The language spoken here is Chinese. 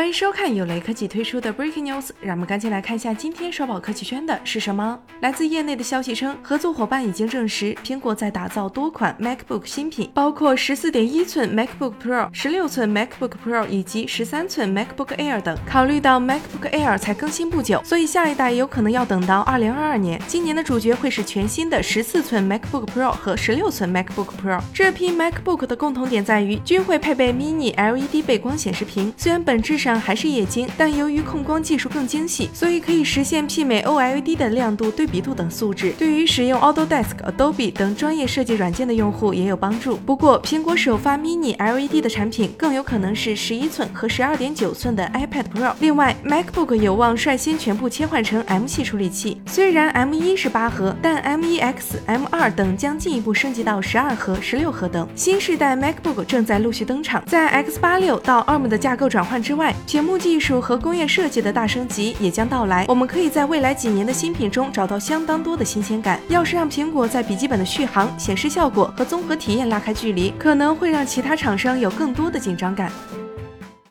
欢迎收看由雷科技推出的 Breaking News，让我们赶紧来看一下今天刷爆科技圈的是什么。来自业内的消息称，合作伙伴已经证实，苹果在打造多款 MacBook 新品，包括十四点一寸 MacBook Pro、十六寸 MacBook Pro 以及十三寸 MacBook Air 等。考虑到 MacBook Air 才更新不久，所以下一代有可能要等到二零二二年。今年的主角会是全新的十四寸 MacBook Pro 和十六寸 MacBook Pro。这批 MacBook 的共同点在于均会配备 Mini LED 背光显示屏，虽然本质上还是液晶，但由于控光技术更精细，所以可以实现媲美 OLED 的亮度、对比度等素质。对于使用 Autodesk、Adobe 等专业设计软件的用户也有帮助。不过，苹果首发 Mini LED 的产品更有可能是十一寸和十二点九寸的 iPad Pro。另外，MacBook 有望率先全部切换成 M 系处理器，虽然 M1 是八核，但 M1X、M2 等将进一步升级到十二核、十六核等。新世代 MacBook 正在陆续登场，在 X86 到 ARM 的架构转换之外，屏幕。技术和工业设计的大升级也将到来，我们可以在未来几年的新品中找到相当多的新鲜感。要是让苹果在笔记本的续航、显示效果和综合体验拉开距离，可能会让其他厂商有更多的紧张感。